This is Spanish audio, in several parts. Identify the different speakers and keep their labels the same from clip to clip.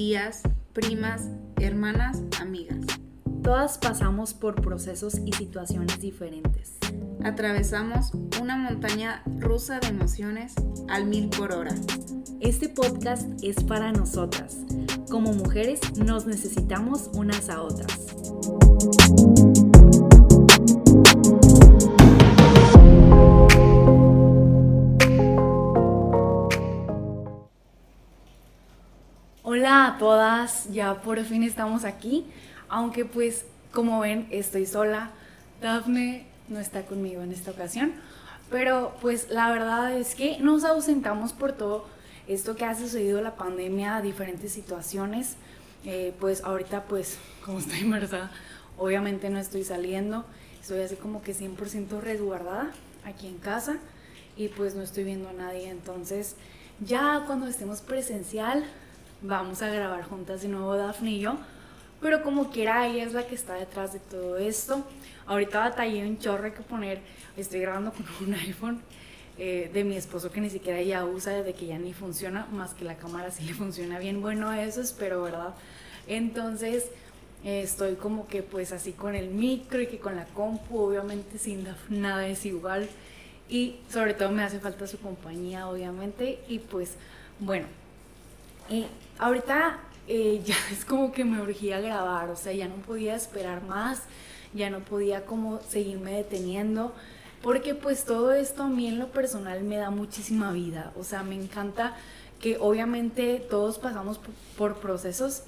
Speaker 1: tías, primas, hermanas, amigas.
Speaker 2: Todas pasamos por procesos y situaciones diferentes.
Speaker 1: Atravesamos una montaña rusa de emociones al mil por hora.
Speaker 2: Este podcast es para nosotras. Como mujeres nos necesitamos unas a otras. Todas, ya por fin estamos aquí, aunque pues como ven estoy sola, Dafne no está conmigo en esta ocasión, pero pues la verdad es que nos ausentamos por todo esto que ha sucedido la pandemia, diferentes situaciones, eh, pues ahorita pues como estoy embarazada, obviamente no estoy saliendo, estoy así como que 100% resguardada aquí en casa y pues no estoy viendo a nadie, entonces ya cuando estemos presencial vamos a grabar juntas de nuevo Daphne y yo. Pero como quiera, ella es la que está detrás de todo esto. Ahorita batallé un chorro que poner, estoy grabando con un iPhone eh, de mi esposo que ni siquiera ya usa, desde que ya ni funciona, más que la cámara sí le funciona bien. Bueno, eso espero, ¿verdad? Entonces estoy como que pues así con el micro y que con la compu, obviamente sin nada es igual. Y sobre todo me hace falta su compañía, obviamente. Y pues bueno, ahorita eh, ya es como que me urgía grabar, o sea, ya no podía esperar más, ya no podía como seguirme deteniendo, porque pues todo esto a mí en lo personal me da muchísima vida, o sea, me encanta que obviamente todos pasamos por procesos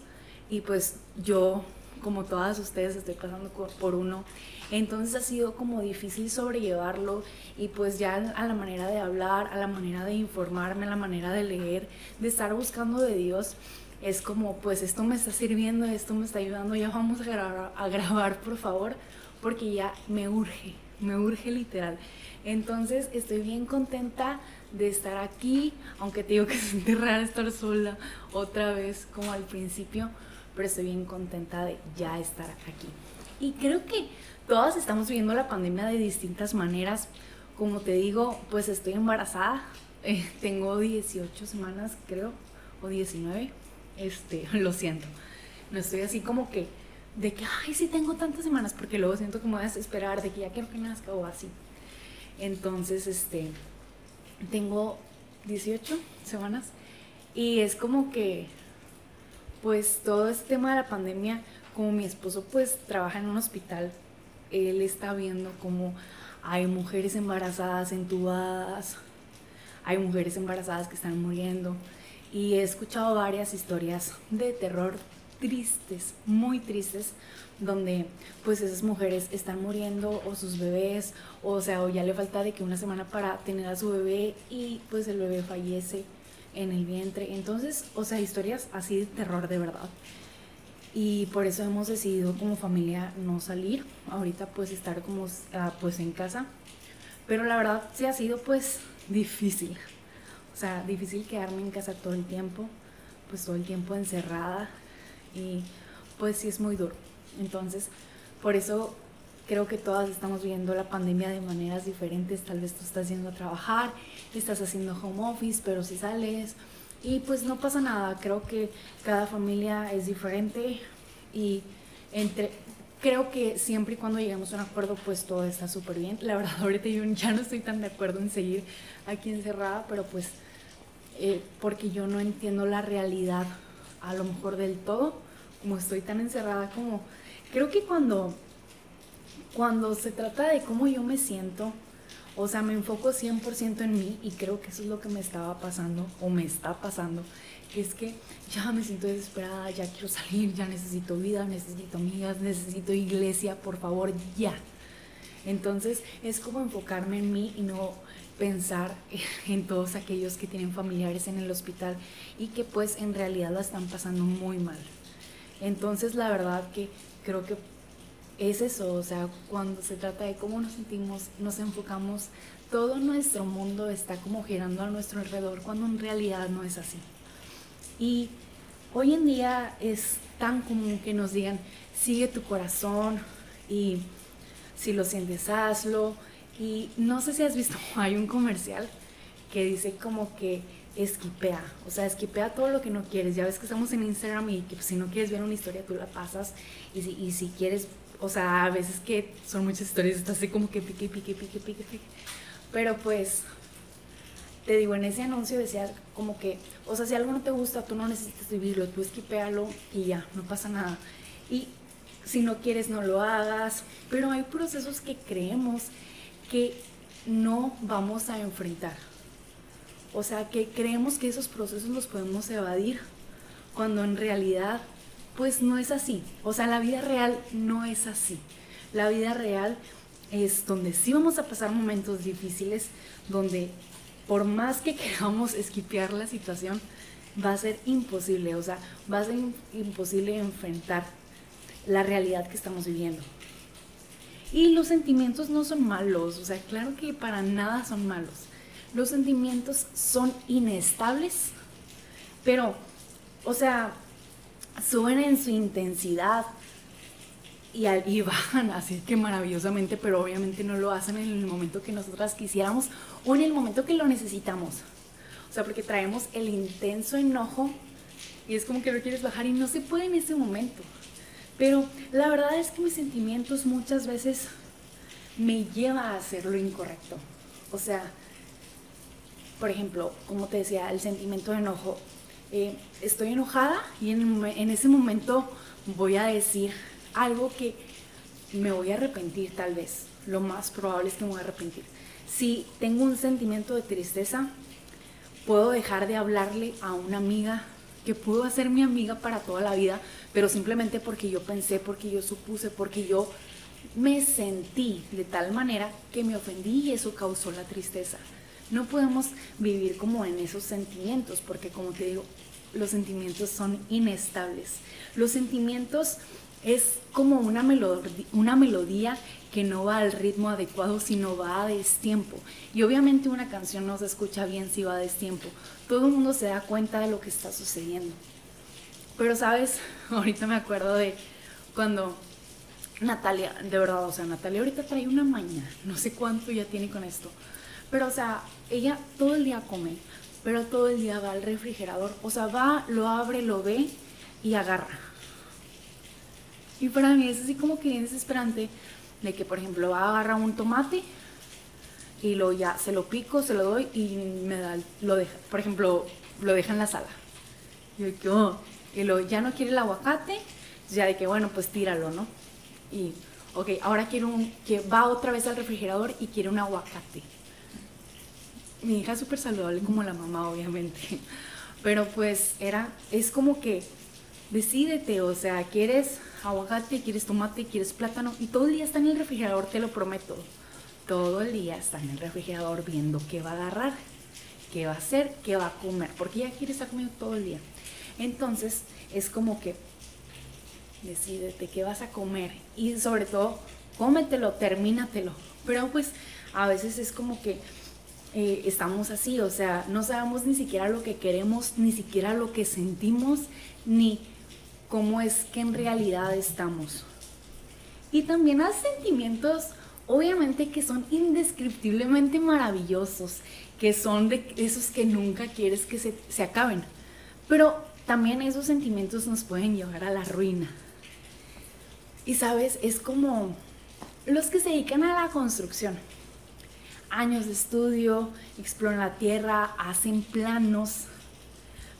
Speaker 2: y pues yo como todas ustedes estoy pasando por uno. Entonces ha sido como difícil sobrellevarlo y pues ya a la manera de hablar, a la manera de informarme, a la manera de leer, de estar buscando de Dios, es como pues esto me está sirviendo, esto me está ayudando, ya vamos a grabar, a grabar por favor, porque ya me urge, me urge literal. Entonces estoy bien contenta de estar aquí, aunque te digo que se raro estar sola otra vez como al principio, pero estoy bien contenta de ya estar aquí. Y creo que todas estamos viviendo la pandemia de distintas maneras. Como te digo, pues estoy embarazada, eh, tengo 18 semanas creo, o 19, este, lo siento. No estoy así como que de que, ay, sí tengo tantas semanas, porque luego siento a desesperar de que ya quiero que nazca o así. Entonces, este, tengo 18 semanas y es como que pues todo este tema de la pandemia, como mi esposo pues trabaja en un hospital, él está viendo como hay mujeres embarazadas entubadas, hay mujeres embarazadas que están muriendo y he escuchado varias historias de terror tristes, muy tristes, donde pues esas mujeres están muriendo o sus bebés, o sea, o ya le falta de que una semana para tener a su bebé y pues el bebé fallece en el vientre. Entonces, o sea, historias así de terror de verdad. Y por eso hemos decidido como familia no salir, ahorita pues estar como ah, pues en casa. Pero la verdad sí ha sido pues difícil. O sea, difícil quedarme en casa todo el tiempo, pues todo el tiempo encerrada y pues sí es muy duro. Entonces, por eso creo que todas estamos viendo la pandemia de maneras diferentes. Tal vez tú estás yendo a trabajar, estás haciendo home office, pero si sales y pues no pasa nada. Creo que cada familia es diferente y entre creo que siempre y cuando lleguemos a un acuerdo, pues todo está súper bien. La verdad, ahorita yo ya no estoy tan de acuerdo en seguir aquí encerrada, pero pues eh, porque yo no entiendo la realidad a lo mejor del todo, como estoy tan encerrada como... Creo que cuando cuando se trata de cómo yo me siento, o sea, me enfoco 100% en mí y creo que eso es lo que me estaba pasando o me está pasando, es que ya me siento desesperada, ya quiero salir, ya necesito vida, necesito amigas, necesito iglesia, por favor, ya. Entonces es como enfocarme en mí y no pensar en todos aquellos que tienen familiares en el hospital y que pues en realidad la están pasando muy mal. Entonces la verdad que creo que es eso, o sea, cuando se trata de cómo nos sentimos, nos enfocamos, todo nuestro mundo está como girando a nuestro alrededor, cuando en realidad no es así. Y hoy en día es tan común que nos digan, sigue tu corazón y si lo sientes, hazlo. Y no sé si has visto, hay un comercial que dice como que esquipea, o sea, esquipea todo lo que no quieres. Ya ves que estamos en Instagram y que si no quieres ver una historia, tú la pasas. Y si, y si quieres, o sea, a veces que son muchas historias, estás así como que pique, pique, pique, pique, pique. Pero pues, te digo, en ese anuncio decía como que, o sea, si algo no te gusta, tú no necesitas vivirlo, tú esquipealo y ya, no pasa nada. Y si no quieres, no lo hagas. Pero hay procesos que creemos que no vamos a enfrentar. O sea, que creemos que esos procesos los podemos evadir cuando en realidad pues no es así. O sea, la vida real no es así. La vida real es donde sí vamos a pasar momentos difíciles, donde por más que queramos esquipear la situación, va a ser imposible, o sea, va a ser imposible enfrentar la realidad que estamos viviendo. Y los sentimientos no son malos, o sea, claro que para nada son malos. Los sentimientos son inestables, pero, o sea, suben en su intensidad y, y bajan así que maravillosamente, pero obviamente no lo hacen en el momento que nosotras quisiéramos o en el momento que lo necesitamos. O sea, porque traemos el intenso enojo y es como que lo quieres bajar y no se puede en ese momento. Pero la verdad es que mis sentimientos muchas veces me lleva a hacer lo incorrecto. O sea, por ejemplo, como te decía, el sentimiento de enojo. Eh, estoy enojada y en, en ese momento voy a decir algo que me voy a arrepentir tal vez. Lo más probable es que me voy a arrepentir. Si tengo un sentimiento de tristeza, puedo dejar de hablarle a una amiga que pudo ser mi amiga para toda la vida, pero simplemente porque yo pensé, porque yo supuse, porque yo me sentí de tal manera que me ofendí y eso causó la tristeza. No podemos vivir como en esos sentimientos, porque como te digo, los sentimientos son inestables. Los sentimientos es como una, melodía que no va al ritmo adecuado, sino va a destiempo. Y obviamente una canción no se escucha bien si va a destiempo. Todo el mundo se da cuenta de lo que está sucediendo. Pero sabes, ahorita me acuerdo de cuando Natalia, de verdad, o sea, Natalia ahorita trae una maña, no sé cuánto ya tiene con esto. Pero, o sea, ella todo el día come, pero todo el día va al refrigerador. O sea, va, lo abre, lo ve y agarra. Y para mí es así como que bien desesperante de que, por ejemplo, va a agarrar un tomate y lo ya se lo pico, se lo doy y me da, lo deja, por ejemplo, lo deja en la sala. Y yo, oh", y lo, ya no quiere el aguacate, ya de que, bueno, pues tíralo, ¿no? Y, ok, ahora quiero un, que va otra vez al refrigerador y quiere un aguacate. Mi hija es súper saludable como la mamá, obviamente. Pero pues era, es como que decídete, o sea, quieres aguacate, quieres tomate, quieres plátano y todo el día está en el refrigerador, te lo prometo. Todo el día está en el refrigerador viendo qué va a agarrar, qué va a hacer, qué va a comer, porque ya quiere estar comiendo todo el día. Entonces es como que decídete qué vas a comer y sobre todo cómetelo, termínatelo. Pero pues a veces es como que eh, estamos así, o sea, no sabemos ni siquiera lo que queremos, ni siquiera lo que sentimos, ni cómo es que en realidad estamos. Y también hay sentimientos, obviamente, que son indescriptiblemente maravillosos, que son de esos que nunca quieres que se, se acaben. Pero también esos sentimientos nos pueden llevar a la ruina. Y sabes, es como los que se dedican a la construcción. Años de estudio, exploran la tierra, hacen planos,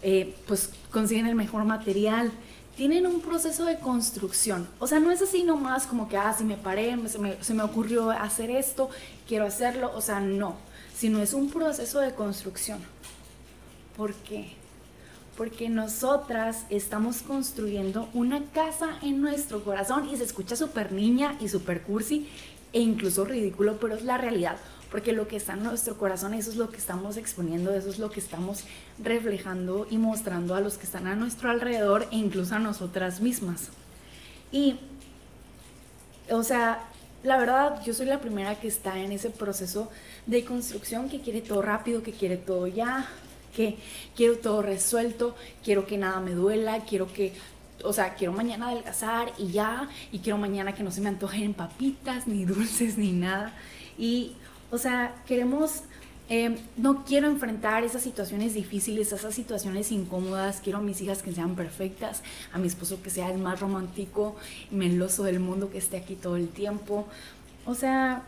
Speaker 2: eh, pues consiguen el mejor material tienen un proceso de construcción. O sea, no es así nomás como que, ah, si me paré, se me, se me ocurrió hacer esto, quiero hacerlo. O sea, no, sino es un proceso de construcción. ¿Por qué? Porque nosotras estamos construyendo una casa en nuestro corazón y se escucha súper niña y súper cursi e incluso ridículo, pero es la realidad porque lo que está en nuestro corazón, eso es lo que estamos exponiendo, eso es lo que estamos reflejando y mostrando a los que están a nuestro alrededor e incluso a nosotras mismas. Y, o sea, la verdad, yo soy la primera que está en ese proceso de construcción que quiere todo rápido, que quiere todo ya, que quiero todo resuelto, quiero que nada me duela, quiero que o sea, quiero mañana adelgazar y ya, y quiero mañana que no se me antojen papitas, ni dulces, ni nada. Y o sea, queremos eh, no quiero enfrentar esas situaciones difíciles, esas situaciones incómodas. Quiero a mis hijas que sean perfectas, a mi esposo que sea el más romántico y meloso del mundo, que esté aquí todo el tiempo. O sea,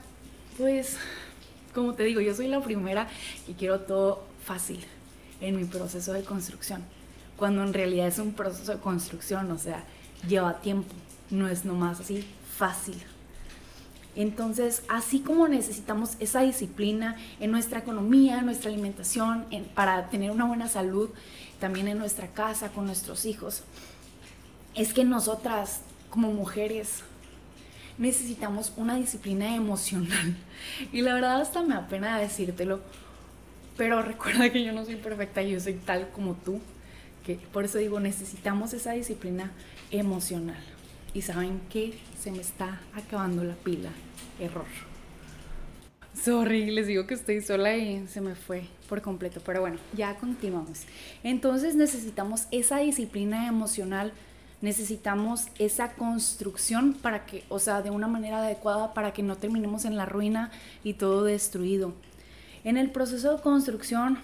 Speaker 2: pues, como te digo, yo soy la primera y quiero todo fácil en mi proceso de construcción. Cuando en realidad es un proceso de construcción, o sea, lleva tiempo, no es nomás así fácil. Entonces, así como necesitamos esa disciplina en nuestra economía, en nuestra alimentación, para tener una buena salud, también en nuestra casa, con nuestros hijos, es que nosotras como mujeres necesitamos una disciplina emocional. Y la verdad hasta me apena decírtelo, pero recuerda que yo no soy perfecta, yo soy tal como tú, que por eso digo, necesitamos esa disciplina emocional. Y saben que se me está acabando la pila. Error. Sorry, les digo que estoy sola y se me fue por completo. Pero bueno, ya continuamos. Entonces necesitamos esa disciplina emocional, necesitamos esa construcción para que, o sea, de una manera adecuada para que no terminemos en la ruina y todo destruido. En el proceso de construcción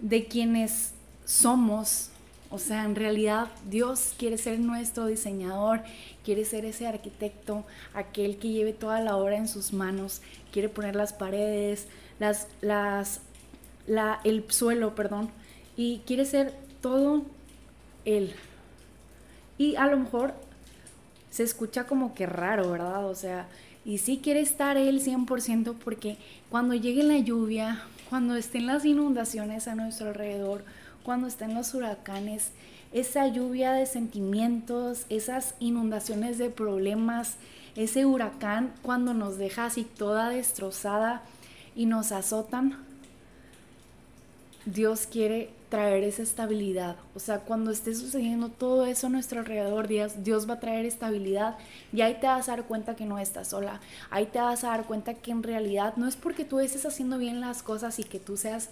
Speaker 2: de quienes somos, o sea, en realidad Dios quiere ser nuestro diseñador, quiere ser ese arquitecto, aquel que lleve toda la obra en sus manos, quiere poner las paredes, las, las, la, el suelo, perdón, y quiere ser todo Él. Y a lo mejor se escucha como que raro, ¿verdad? O sea, y sí quiere estar Él 100% porque cuando llegue la lluvia, cuando estén las inundaciones a nuestro alrededor, cuando estén los huracanes, esa lluvia de sentimientos, esas inundaciones de problemas, ese huracán cuando nos deja así toda destrozada y nos azotan, Dios quiere traer esa estabilidad. O sea, cuando esté sucediendo todo eso a nuestro alrededor, Dios, Dios va a traer estabilidad y ahí te vas a dar cuenta que no estás sola. Ahí te vas a dar cuenta que en realidad no es porque tú estés haciendo bien las cosas y que tú seas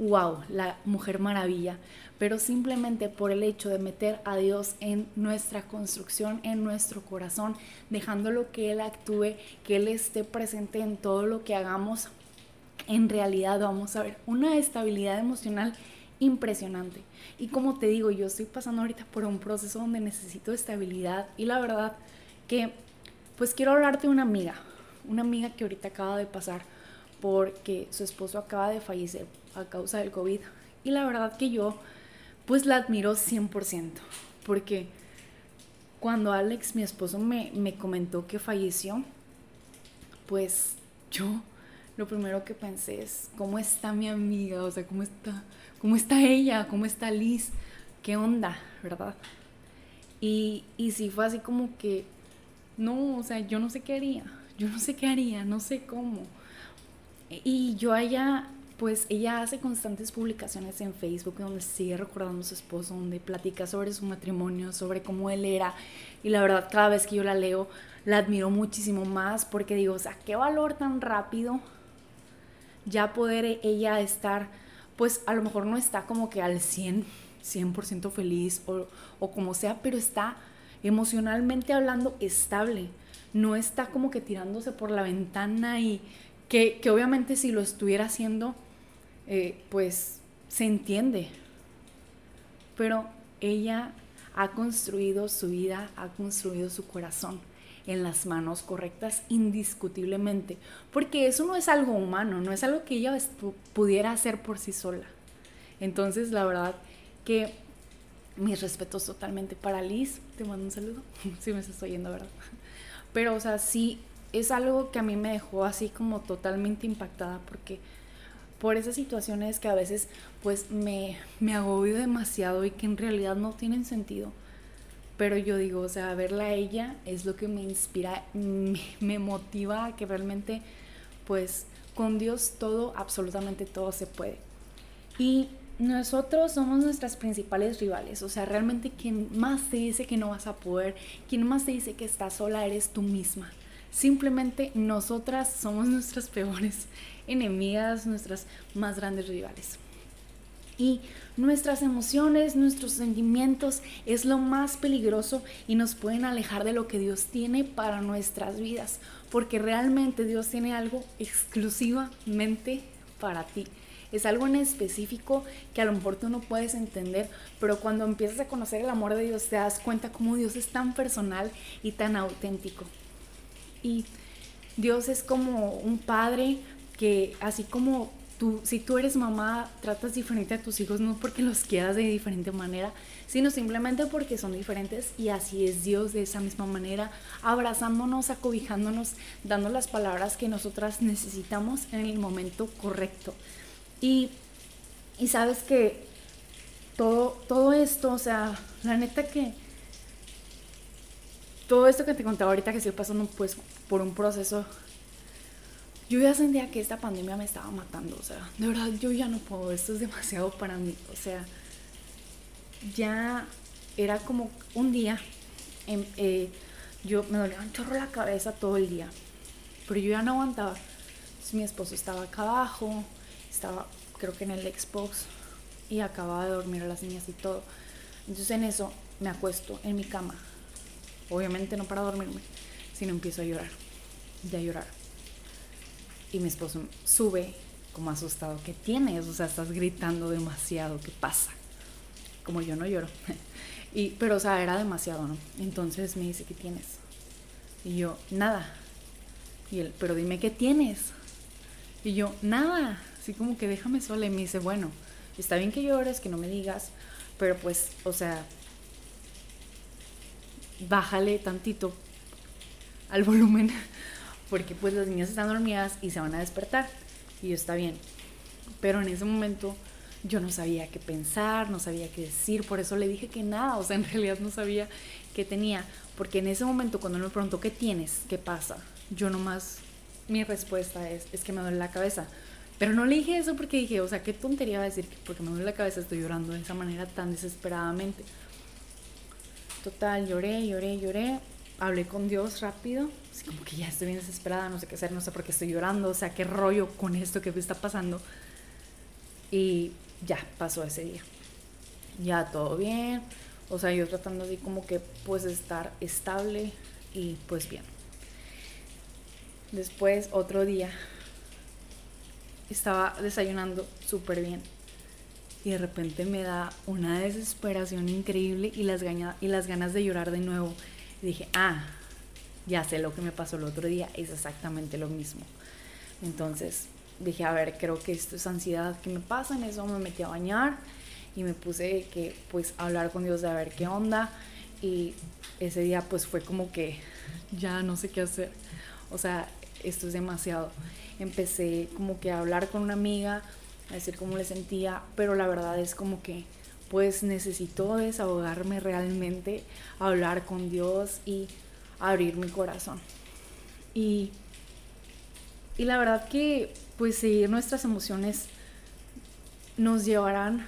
Speaker 2: wow, la mujer maravilla, pero simplemente por el hecho de meter a Dios en nuestra construcción, en nuestro corazón, dejándolo que Él actúe, que Él esté presente en todo lo que hagamos, en realidad vamos a ver una estabilidad emocional impresionante. Y como te digo, yo estoy pasando ahorita por un proceso donde necesito estabilidad y la verdad que pues quiero hablarte de una amiga, una amiga que ahorita acaba de pasar porque su esposo acaba de fallecer a causa del COVID. Y la verdad que yo pues la admiro 100%, porque cuando Alex, mi esposo, me, me comentó que falleció, pues yo lo primero que pensé es, ¿cómo está mi amiga? O sea, ¿cómo está, cómo está ella? ¿Cómo está Liz? ¿Qué onda? ¿Verdad? Y, y sí fue así como que, no, o sea, yo no sé qué haría, yo no sé qué haría, no sé cómo. Y yo allá pues ella hace constantes publicaciones en Facebook donde sigue recordando a su esposo, donde platica sobre su matrimonio, sobre cómo él era. Y la verdad, cada vez que yo la leo, la admiro muchísimo más porque digo, o sea, qué valor tan rápido ya poder ella estar, pues a lo mejor no está como que al 100, 100% feliz o, o como sea, pero está emocionalmente hablando estable. No está como que tirándose por la ventana y que, que obviamente si lo estuviera haciendo, eh, pues se entiende. Pero ella ha construido su vida, ha construido su corazón en las manos correctas indiscutiblemente, porque eso no es algo humano, no es algo que ella pudiera hacer por sí sola. Entonces, la verdad que mis respetos totalmente para Liz, te mando un saludo, si me estás oyendo, ¿verdad? Pero, o sea, sí, es algo que a mí me dejó así como totalmente impactada, porque por esas situaciones que a veces pues me, me agobio demasiado y que en realidad no tienen sentido. Pero yo digo, o sea, verla a ella es lo que me inspira, me, motiva a que realmente pues con Dios todo, absolutamente todo se puede. Y nosotros somos nuestras principales rivales, o sea, realmente quien más te dice que no vas a poder, quien más te dice que estás sola eres tú misma. Simplemente nosotras somos nuestras peores enemigas, nuestras más grandes rivales. Y nuestras emociones, nuestros sentimientos es lo más peligroso y nos pueden alejar de lo que Dios tiene para nuestras vidas, porque realmente Dios tiene algo exclusivamente para ti. Es algo en específico que a lo mejor tú no puedes entender, pero cuando empiezas a conocer el amor de Dios te das cuenta cómo Dios es tan personal y tan auténtico. Y Dios es como un padre que así como tú, si tú eres mamá, tratas diferente a tus hijos no porque los quieras de diferente manera, sino simplemente porque son diferentes y así es Dios de esa misma manera, abrazándonos, acobijándonos, dando las palabras que nosotras necesitamos en el momento correcto. Y, y sabes que todo, todo esto, o sea, la neta que todo esto que te contaba ahorita que estoy pasando pues por un proceso, yo ya sentía que esta pandemia me estaba matando, o sea, de verdad yo ya no puedo, esto es demasiado para mí, o sea, ya era como un día, em, eh, yo me dolía un chorro la cabeza todo el día, pero yo ya no aguantaba. Entonces, mi esposo estaba acá abajo, estaba creo que en el Xbox y acababa de dormir a las niñas y todo. Entonces en eso me acuesto en mi cama, obviamente no para dormirme, sino empiezo a llorar, ya a llorar. Y mi esposo sube como asustado, ¿qué tienes? O sea, estás gritando demasiado, ¿qué pasa? Como yo no lloro. y, pero, o sea, era demasiado, ¿no? Entonces me dice, ¿qué tienes? Y yo, nada. Y él, pero dime, ¿qué tienes? Y yo, nada así como que déjame sola y me dice, bueno, está bien que llores, que no me digas, pero pues, o sea, bájale tantito al volumen, porque pues las niñas están dormidas y se van a despertar, y yo está bien. Pero en ese momento yo no sabía qué pensar, no sabía qué decir, por eso le dije que nada, o sea, en realidad no sabía qué tenía, porque en ese momento cuando él me preguntó, ¿qué tienes? ¿Qué pasa? Yo nomás, mi respuesta es, es que me duele la cabeza. Pero no le dije eso porque dije, o sea, qué tontería va a decir que porque me duele la cabeza estoy llorando de esa manera tan desesperadamente. Total, lloré, lloré, lloré. Hablé con Dios rápido, así como que ya estoy bien desesperada, no sé qué hacer, no sé por qué estoy llorando, o sea, qué rollo con esto que me está pasando. Y ya pasó ese día. Ya todo bien, o sea, yo tratando así como que pues estar estable y pues bien. Después otro día estaba desayunando súper bien y de repente me da una desesperación increíble y las, y las ganas de llorar de nuevo. Dije, ah, ya sé lo que me pasó el otro día, es exactamente lo mismo. Entonces dije, a ver, creo que esto es ansiedad que me pasa, en eso me metí a bañar y me puse que pues hablar con Dios de a ver qué onda y ese día pues fue como que ya no sé qué hacer. O sea, esto es demasiado empecé como que a hablar con una amiga, a decir cómo le sentía, pero la verdad es como que pues necesito desahogarme realmente, hablar con Dios y abrir mi corazón. Y, y la verdad que pues seguir nuestras emociones nos llevarán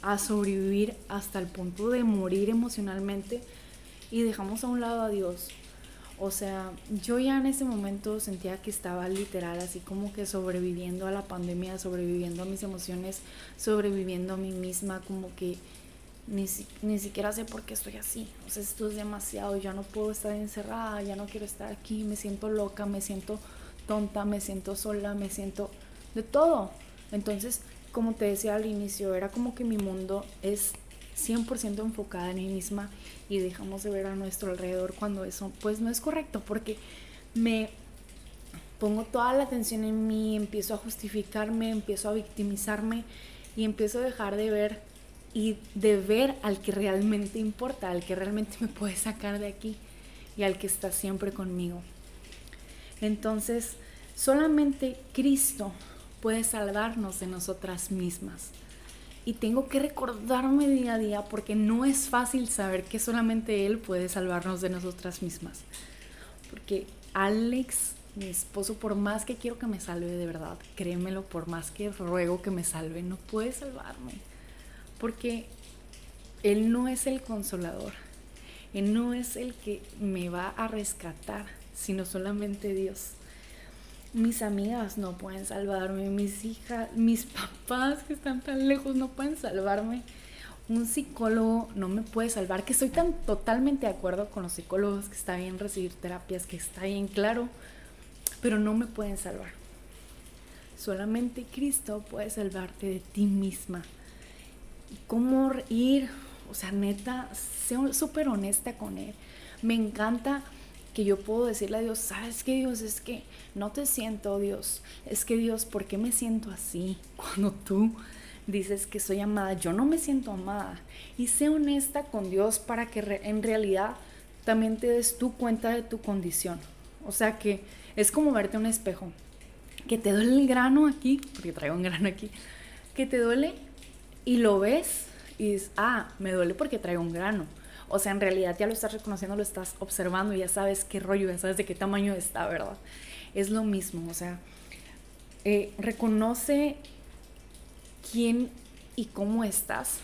Speaker 2: a sobrevivir hasta el punto de morir emocionalmente y dejamos a un lado a Dios o sea, yo ya en ese momento sentía que estaba literal así como que sobreviviendo a la pandemia, sobreviviendo a mis emociones, sobreviviendo a mí misma, como que ni, siquiera sé por qué estoy así. O sea, esto es demasiado, ya no puedo estar encerrada, ya no quiero estar aquí, me siento loca, me siento tonta, me siento sola, me siento de todo. Entonces, como te decía al inicio, era como que mi mundo es 100% enfocada en mí misma y dejamos de ver a nuestro alrededor cuando eso pues no es correcto porque me pongo toda la atención en mí, empiezo a justificarme, empiezo a victimizarme y empiezo a dejar de ver y de ver al que realmente importa, al que realmente me puede sacar de aquí y al que está siempre conmigo. Entonces, solamente Cristo puede salvarnos de nosotras mismas y tengo que recordarme día a día porque no es fácil saber que solamente Él puede salvarnos de nosotras mismas. Porque Alex, mi esposo, por más que quiero que me salve de verdad, créemelo, por más que ruego que me salve, no puede salvarme. Porque Él no es el consolador. Él no es el que me va a rescatar, sino solamente Dios mis amigas no pueden salvarme, mis hijas, mis papás que están tan lejos no pueden salvarme. Un psicólogo no me puede salvar, que estoy tan totalmente de acuerdo con los psicólogos, que está bien recibir terapias, que está bien claro, pero no me pueden salvar. Solamente Cristo puede salvarte de ti misma. ¿Cómo ir? O sea, neta, sé súper honesta con Él. Me encanta que yo puedo decirle a Dios, ¿sabes qué Dios? Es que no te siento Dios. Es que Dios, ¿por qué me siento así? Cuando tú dices que soy amada, yo no me siento amada. Y sé honesta con Dios para que en realidad también te des tú cuenta de tu condición. O sea que es como verte un espejo. Que te duele el grano aquí, porque traigo un grano aquí, que te duele y lo ves y dices, ah, me duele porque traigo un grano. O sea, en realidad ya lo estás reconociendo, lo estás observando, y ya sabes qué rollo, ya sabes de qué tamaño está, ¿verdad? Es lo mismo, o sea, eh, reconoce quién y cómo estás.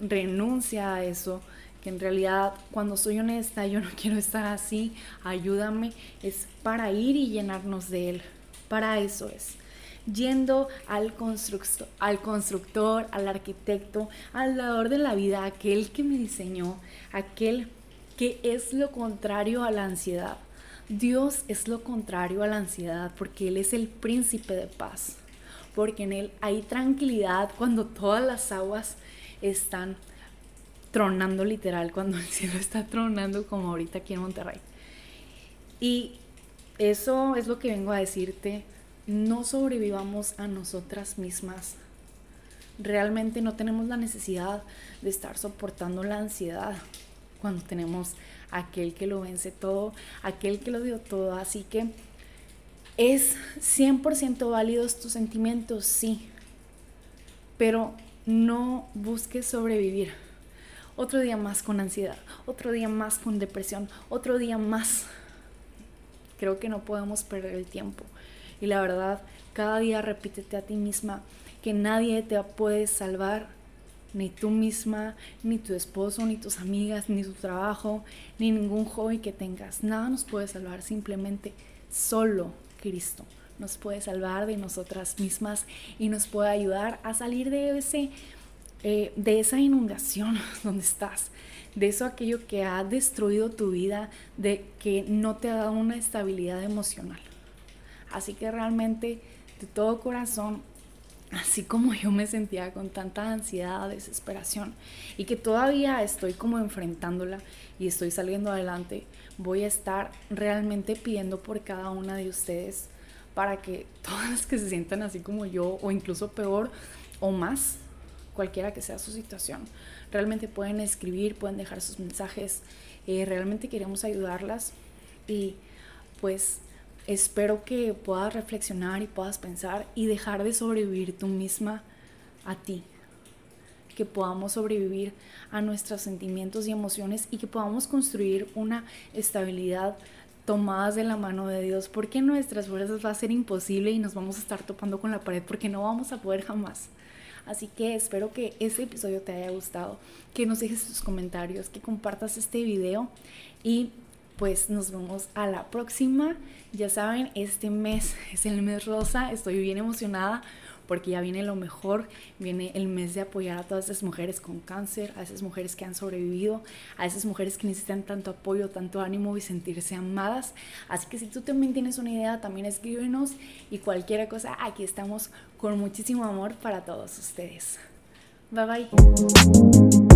Speaker 2: Renuncia a eso, que en realidad cuando soy honesta yo no quiero estar así, ayúdame, es para ir y llenarnos de Él. Para eso es yendo al, constructor, al constructor, al arquitecto, al dador de la vida, aquel que me diseñó, aquel que es lo contrario a la ansiedad. Dios es lo contrario a la ansiedad porque Él es el príncipe de paz, porque en Él hay tranquilidad cuando todas las aguas están tronando literal, cuando el cielo está tronando como ahorita aquí en Monterrey. Y eso es lo que vengo a decirte no sobrevivamos a nosotras mismas. Realmente no tenemos la necesidad de estar soportando la ansiedad cuando tenemos aquel que lo vence todo, aquel que lo dio todo. Así que es 100% válidos tus sentimientos, sí, pero no busques sobrevivir. Otro día más con ansiedad, otro día más con depresión, otro día más. Creo que no podemos perder el tiempo. Y la verdad, cada día repítete a ti misma que nadie te puede salvar, ni tú misma, ni tu esposo, ni tus amigas, ni tu trabajo, ni ningún hobby que tengas. Nada nos puede salvar, simplemente solo Cristo nos puede salvar de nosotras mismas y nos puede ayudar a salir de ese eh, de esa inundación donde estás, de eso aquello que ha destruido tu vida, de que no te ha dado una estabilidad emocional. Así que realmente de todo corazón, así como yo me sentía con tanta ansiedad, desesperación y que todavía estoy como enfrentándola y estoy saliendo adelante, voy a estar realmente pidiendo por cada una de ustedes para que todas las que se sientan así como yo o incluso peor o más, cualquiera que sea su situación, realmente pueden escribir, pueden dejar sus mensajes, eh, realmente queremos ayudarlas y pues espero que puedas reflexionar y puedas pensar y dejar de sobrevivir tú misma a ti. Que podamos sobrevivir a nuestros sentimientos y emociones y que podamos construir una estabilidad tomadas de la mano de Dios, porque nuestras fuerzas va a ser imposible y nos vamos a estar topando con la pared porque no vamos a poder jamás. Así que espero que este episodio te haya gustado, que nos dejes tus comentarios, que compartas este video y pues nos vemos a la próxima. Ya saben, este mes es el mes rosa, estoy bien emocionada porque ya viene lo mejor, viene el mes de apoyar a todas esas mujeres con cáncer, a esas mujeres que han sobrevivido, a esas mujeres que necesitan tanto apoyo, tanto ánimo y sentirse amadas. Así que si tú también tienes una idea, también escríbenos y cualquier cosa, aquí estamos con muchísimo amor para todos ustedes. Bye bye.